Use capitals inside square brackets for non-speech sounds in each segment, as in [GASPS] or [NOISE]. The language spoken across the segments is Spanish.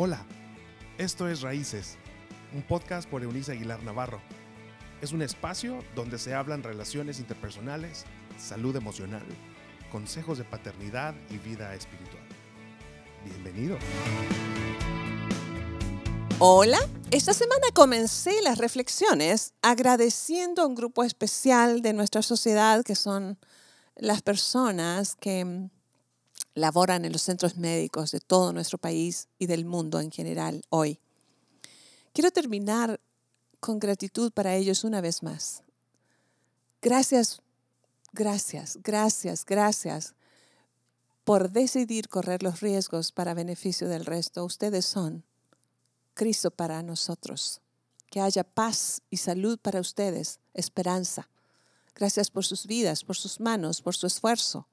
Hola, esto es Raíces, un podcast por Eunice Aguilar Navarro. Es un espacio donde se hablan relaciones interpersonales, salud emocional, consejos de paternidad y vida espiritual. Bienvenido. Hola, esta semana comencé las reflexiones agradeciendo a un grupo especial de nuestra sociedad que son las personas que laboran en los centros médicos de todo nuestro país y del mundo en general hoy. Quiero terminar con gratitud para ellos una vez más. Gracias, gracias, gracias, gracias por decidir correr los riesgos para beneficio del resto. Ustedes son Cristo para nosotros. Que haya paz y salud para ustedes, esperanza. Gracias por sus vidas, por sus manos, por su esfuerzo,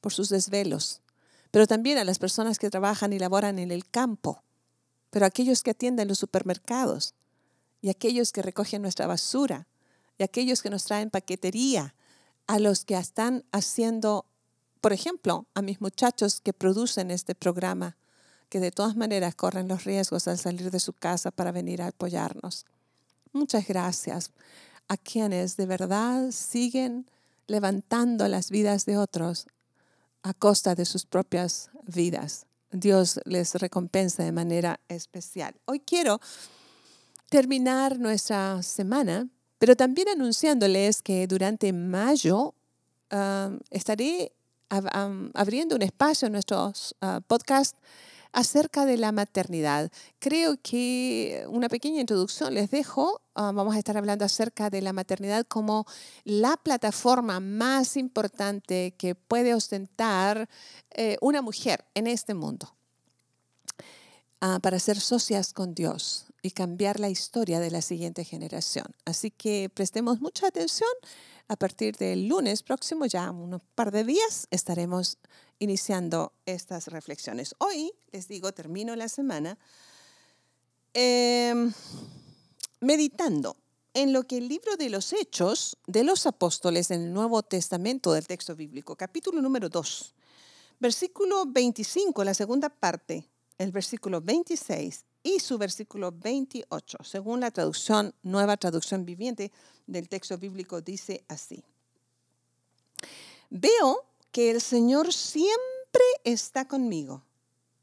por sus desvelos pero también a las personas que trabajan y laboran en el campo, pero aquellos que atienden los supermercados y aquellos que recogen nuestra basura y aquellos que nos traen paquetería, a los que están haciendo, por ejemplo, a mis muchachos que producen este programa, que de todas maneras corren los riesgos al salir de su casa para venir a apoyarnos. Muchas gracias a quienes de verdad siguen levantando las vidas de otros a costa de sus propias vidas. Dios les recompensa de manera especial. Hoy quiero terminar nuestra semana, pero también anunciándoles que durante mayo estaré abriendo un espacio en nuestros uh, podcasts acerca de la maternidad. Creo que una pequeña introducción les dejo. Ah, vamos a estar hablando acerca de la maternidad como la plataforma más importante que puede ostentar eh, una mujer en este mundo ah, para ser socias con Dios y cambiar la historia de la siguiente generación. Así que prestemos mucha atención. A partir del lunes próximo, ya unos par de días, estaremos iniciando estas reflexiones. Hoy, les digo, termino la semana em, meditando en lo que el libro de los Hechos de los Apóstoles en el Nuevo Testamento del texto bíblico, capítulo número 2, versículo 25, la segunda parte, el versículo 26 y su versículo 28, según la traducción, nueva traducción viviente del texto bíblico, dice así. Veo que el Señor siempre está conmigo.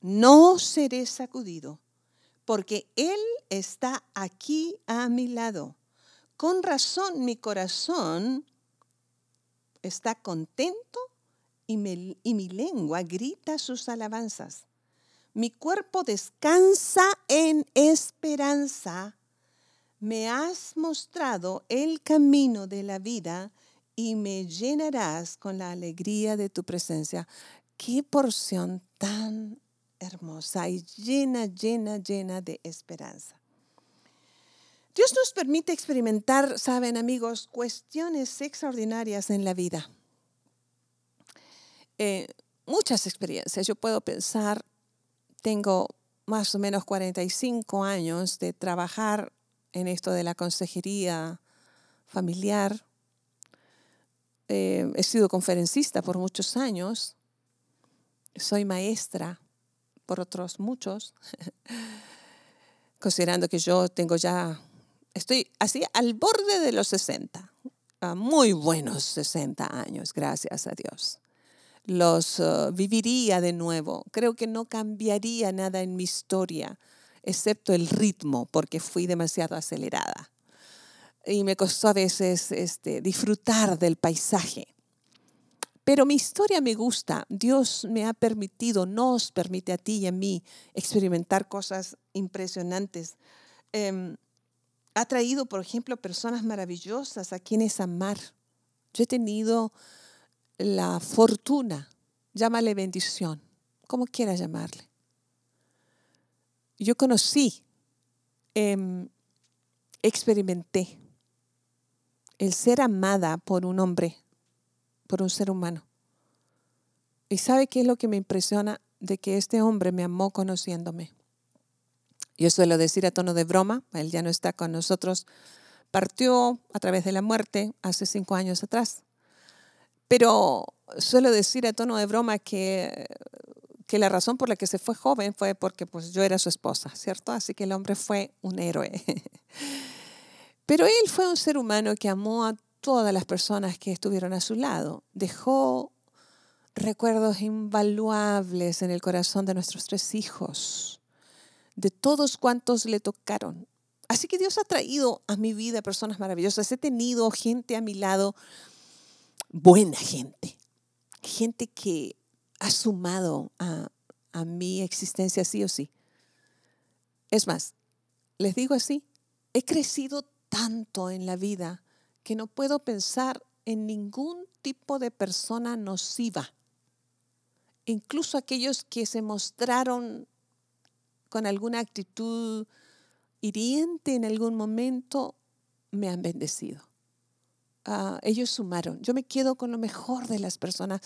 No seré sacudido, porque Él está aquí a mi lado. Con razón mi corazón está contento y, y mi lengua grita sus alabanzas. Mi cuerpo descansa en esperanza. Me has mostrado el camino de la vida y me llenarás con la alegría de tu presencia. Qué porción tan hermosa y llena, llena, llena de esperanza. Dios nos permite experimentar, saben amigos, cuestiones extraordinarias en la vida. Eh, muchas experiencias. Yo puedo pensar, tengo más o menos 45 años de trabajar en esto de la consejería familiar, eh, he sido conferencista por muchos años, soy maestra por otros muchos, [LAUGHS] considerando que yo tengo ya, estoy así al borde de los 60, muy buenos 60 años, gracias a Dios. Los uh, viviría de nuevo. Creo que no cambiaría nada en mi historia, excepto el ritmo, porque fui demasiado acelerada y me costó a veces este, disfrutar del paisaje. Pero mi historia me gusta. Dios me ha permitido, nos permite a ti y a mí experimentar cosas impresionantes. Em, ha traído, por ejemplo, personas maravillosas a quienes amar. Yo he tenido la fortuna, llámale bendición, como quieras llamarle. Yo conocí, em, experimenté el ser amada por un hombre, por un ser humano. ¿Y sabe qué es lo que me impresiona? De que este hombre me amó conociéndome. Yo suelo decir a tono de broma, él ya no está con nosotros, partió a través de la muerte hace cinco años atrás. Pero suelo decir a tono de broma que que la razón por la que se fue joven fue porque pues, yo era su esposa, ¿cierto? Así que el hombre fue un héroe. [LAUGHS] Pero él fue un ser humano que amó a todas las personas que estuvieron a su lado. Dejó recuerdos invaluables en el corazón de nuestros tres hijos, de todos cuantos le tocaron. Así que Dios ha traído a mi vida personas maravillosas. He tenido gente a mi lado, buena gente, gente que ha sumado a, a mi existencia sí o sí. Es más, les digo así, he crecido tanto en la vida que no puedo pensar en ningún tipo de persona nociva. Incluso aquellos que se mostraron con alguna actitud hiriente en algún momento, me han bendecido. Ah, ellos sumaron. Yo me quedo con lo mejor de las personas.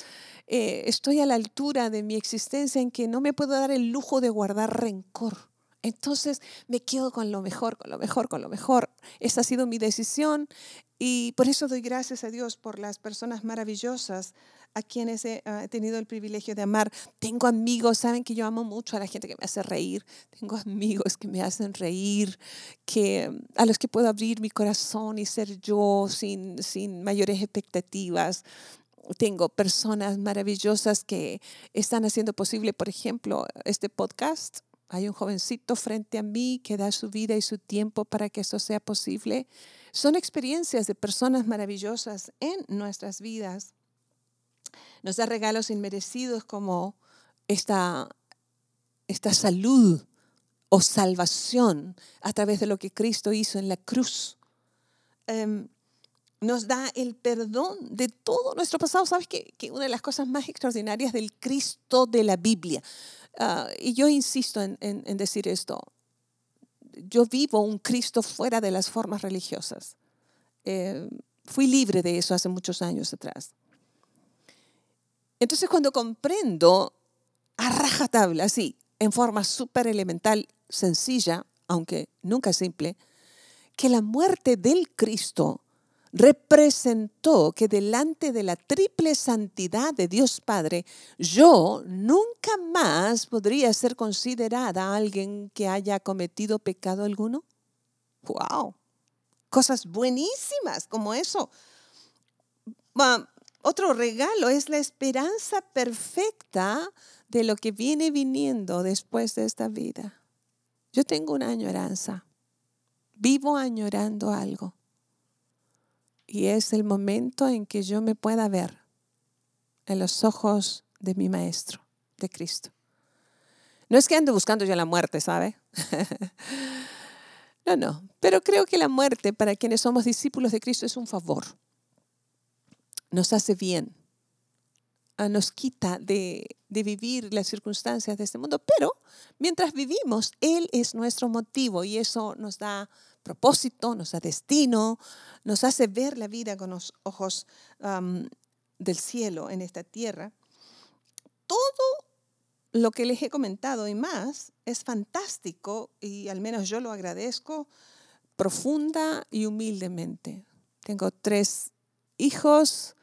Eh, estoy a la altura de mi existencia en que no me puedo dar el lujo de guardar rencor. Entonces me quedo con lo mejor, con lo mejor, con lo mejor. Esa ha sido mi decisión y por eso doy gracias a Dios por las personas maravillosas a quienes he, ah, tenido el privilegio de amar. Tengo amigos, saben que yo amo mucho a la gente que me hace reír. Tengo amigos que me hacen reír, que, a los que puedo abrir mi corazón y ser yo sin, sin mayores expectativas. Tengo personas maravillosas que están haciendo posible, por ejemplo, este podcast. Hay un jovencito frente a mí que da su vida y su tiempo para que esto sea posible. Son experiencias de personas maravillosas en nuestras vidas nos da regalos inmerecidos como esta, esta salud o salvación a través de lo que Cristo hizo en la cruz. Em, nos da el perdón de todo nuestro pasado. ¿Sabes que, una de las cosas más extraordinarias del Cristo de la Biblia, ah, y yo insisto en, decir esto, yo vivo un Cristo fuera de las formas religiosas. Eh, fui libre de eso hace muchos años atrás. Entonces cuando comprendo a rajatabla, así, en forma súper elemental, sencilla, aunque nunca simple, que la muerte del Cristo representó que delante de la triple santidad de Dios Padre, yo nunca más podría ser considerada alguien que haya cometido pecado alguno. ¡Wow! Cosas buenísimas como eso. Otro regalo es la esperanza perfecta de lo que viene viniendo después de esta vida. Yo tengo una añoranza. Vivo añorando algo. Y es el momento en que yo me pueda ver en los ojos de mi Maestro, de Cristo. No es que ande buscando yo la muerte, ¿sabe? [LAUGHS] no, no. Pero creo que la muerte para quienes somos discípulos de Cristo es un favor nos hace bien, ah, nos quita de, vivir las circunstancias de este mundo, pero mientras vivimos, Él es nuestro motivo y eso nos da propósito, nos da destino, nos hace ver la vida con los ojos del cielo en esta tierra. Todo lo que les he comentado y más es fantástico y al menos yo lo agradezco profunda y humildemente. Tengo tres hijos,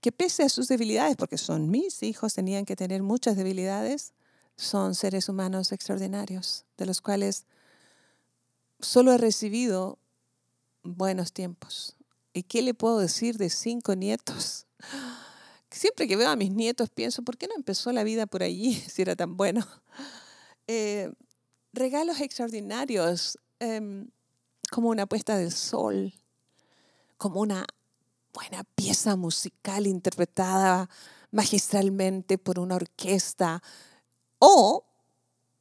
que pese a sus debilidades, porque son mis hijos, tenían que tener muchas debilidades, son seres humanos extraordinarios, de los cuales solo he recibido buenos tiempos. ¿Y qué le puedo decir de cinco nietos? [GASPS] Siempre que veo a mis nietos pienso, ¿por qué no empezó la vida por allí [LAUGHS] si era tan bueno? [LAUGHS] Eh, regalos extraordinarios, em, como una puesta del sol, como una buena pieza musical interpretada magistralmente por una orquesta o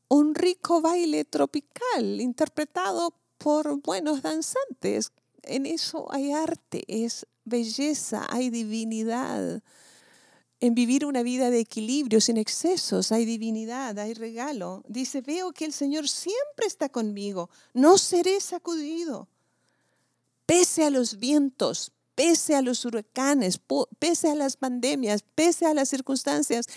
un rico baile tropical interpretado por buenos danzantes. En eso hay arte, es belleza, hay divinidad. En vivir una vida de equilibrio, sin excesos, hay divinidad, hay regalo. Dice, veo que el Señor siempre está conmigo, no seré sacudido. Pese a los vientos, pese a los huracanes, pese a las pandemias, pese a las circunstancias,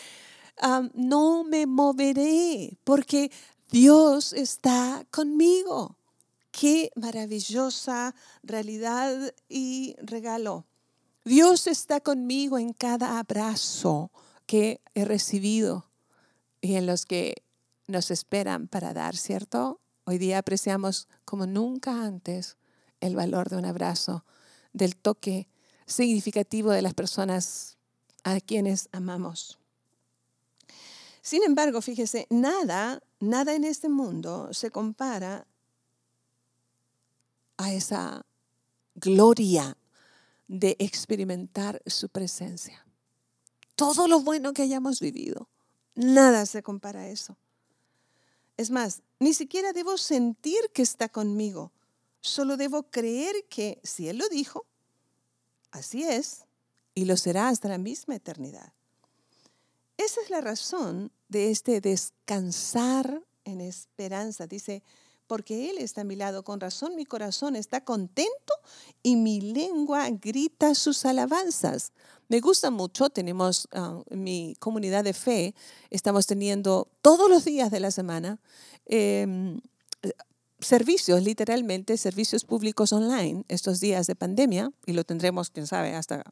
no me moveré porque Dios está conmigo. Qué maravillosa realidad y regalo. Dios está conmigo en cada abrazo, que he recibido y en los que nos esperan para dar, ¿cierto? Hoy día apreciamos como nunca antes el valor de un abrazo, del toque significativo de las personas a quienes amamos. Sin embargo, fíjese, nada, nada en este mundo se compara a esa gloria de experimentar su presencia. Todo lo bueno que hayamos vivido, nada se compara a eso. Es más, ni siquiera debo sentir que está conmigo, solo debo creer que si Él lo dijo, así es, y lo será hasta la misma eternidad. Esa es la razón de este descansar en esperanza. Dice, porque Él está a mi lado, con razón mi corazón está contento y mi lengua grita sus alabanzas. Me gusta mucho, tenemos en mi comunidad de fe, estamos teniendo todos los días de la semana em, servicios, literalmente, servicios públicos online estos días de pandemia, y lo tendremos, quién sabe, hasta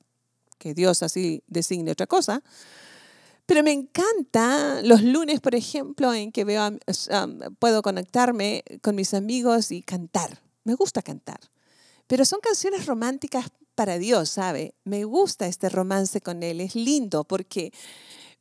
que Dios así designe otra cosa. Pero me encanta los lunes, por ejemplo, en que veo, puedo conectarme con mis amigos y cantar. Me gusta cantar. Pero son canciones románticas para Dios, ¿sabe? Me gusta este romance con Él. Es lindo porque,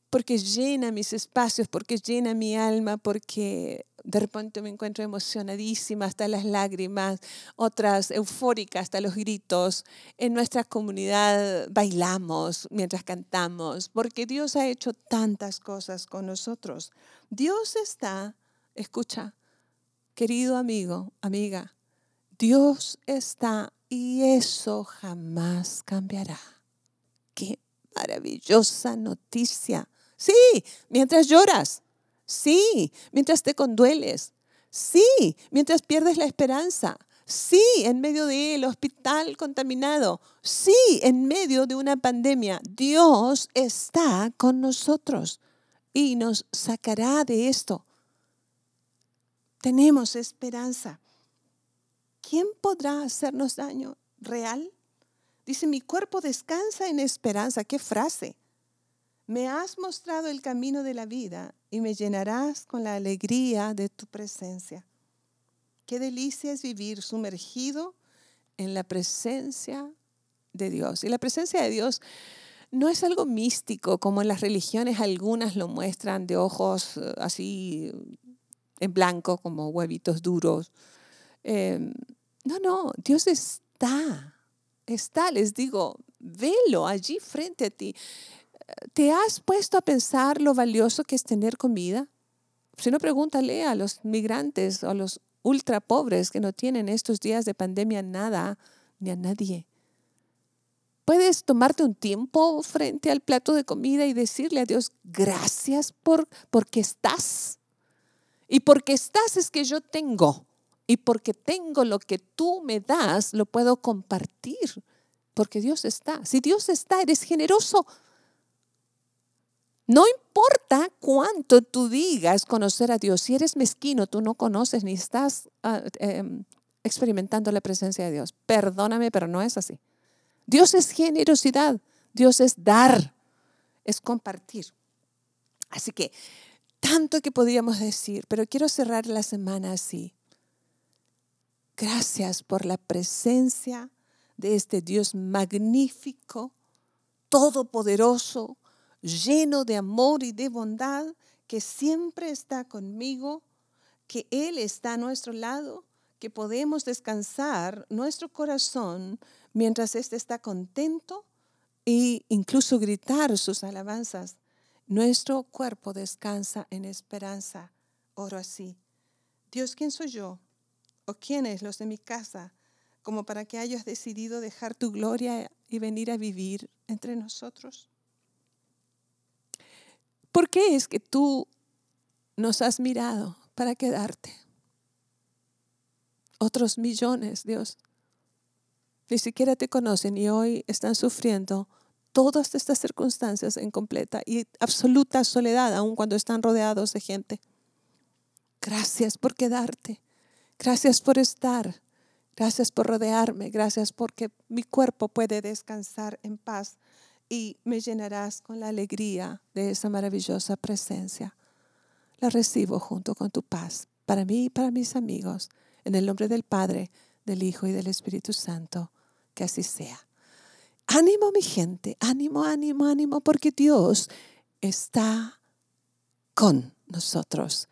porque llena mis espacios, porque llena mi alma, porque de repente me encuentro emocionadísima hasta las lágrimas, otras eufóricas hasta los gritos. En nuestra comunidad bailamos mientras cantamos, porque Dios ha hecho tantas cosas con nosotros. Dios está, escucha, querido amigo, amiga, Dios está y eso jamás cambiará. Qué maravillosa noticia. Sí, mientras lloras, Sí, mientras te condueles. Sí, mientras pierdes la esperanza. Sí, en medio del hospital contaminado. Sí, en medio de una pandemia. Dios está con nosotros y nos sacará de esto. Tenemos esperanza. ¿Quién podrá hacernos daño real? Dice, mi cuerpo descansa en esperanza. ¿Qué frase? Me has mostrado el camino de la vida y me llenarás con la alegría de tu presencia. Qué delicia es vivir sumergido en la presencia de Dios. Y la presencia de Dios no es algo místico como en las religiones algunas lo muestran de ojos eh, así en blanco como huevitos duros. Em, no, no, Dios está, está, les digo, velo allí frente a ti. ¿Te has puesto a pensar lo valioso que es tener comida? Si no, pregúntale a los migrantes o a los ultra pobres que no tienen estos días de pandemia nada ni a nadie. Puedes tomarte un tiempo frente al plato de comida y decirle a Dios, gracias por porque estás. Y porque estás es que yo tengo. Y porque tengo lo que tú me das, lo puedo compartir. Porque Dios está. Si Dios está, eres generoso. No importa cuánto tú digas conocer a Dios, si eres mezquino, tú no conoces ni estás ah, em, experimentando la presencia de Dios. Perdóname, pero no es así. Dios es generosidad, Dios es dar, es compartir. Así que, tanto que podríamos decir, pero quiero cerrar la semana así. Gracias por la presencia de este Dios magnífico, todopoderoso, lleno de amor y de bondad, que siempre está conmigo, que Él está a nuestro lado, que podemos descansar nuestro corazón mientras éste está contento e incluso gritar sus alabanzas. Nuestro cuerpo descansa en esperanza. Oro así. Dios, ¿quién soy yo? ¿O quiénes los de mi casa? Como para que hayas decidido dejar tu gloria y venir a vivir entre nosotros. ¿Por qué es que tú nos has mirado para quedarte? Otros millones, Dios, ni siquiera te conocen y hoy están sufriendo todas estas circunstancias en completa y absoluta soledad, aun cuando están rodeados de gente. Gracias por quedarte. Gracias por estar. Gracias por rodearme. Gracias porque mi cuerpo puede descansar en paz y me llenarás con la alegría de esa maravillosa presencia. La recibo junto con tu paz para mí y para mis amigos, en el nombre del Padre, del Hijo y del Espíritu Santo. Que así sea. Ánimo mi gente, ánimo, ánimo, ánimo, porque Dios está con nosotros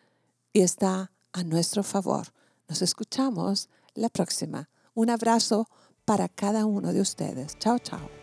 y está a nuestro favor. Nos escuchamos la próxima. Un abrazo para cada uno de ustedes. Chao, chao.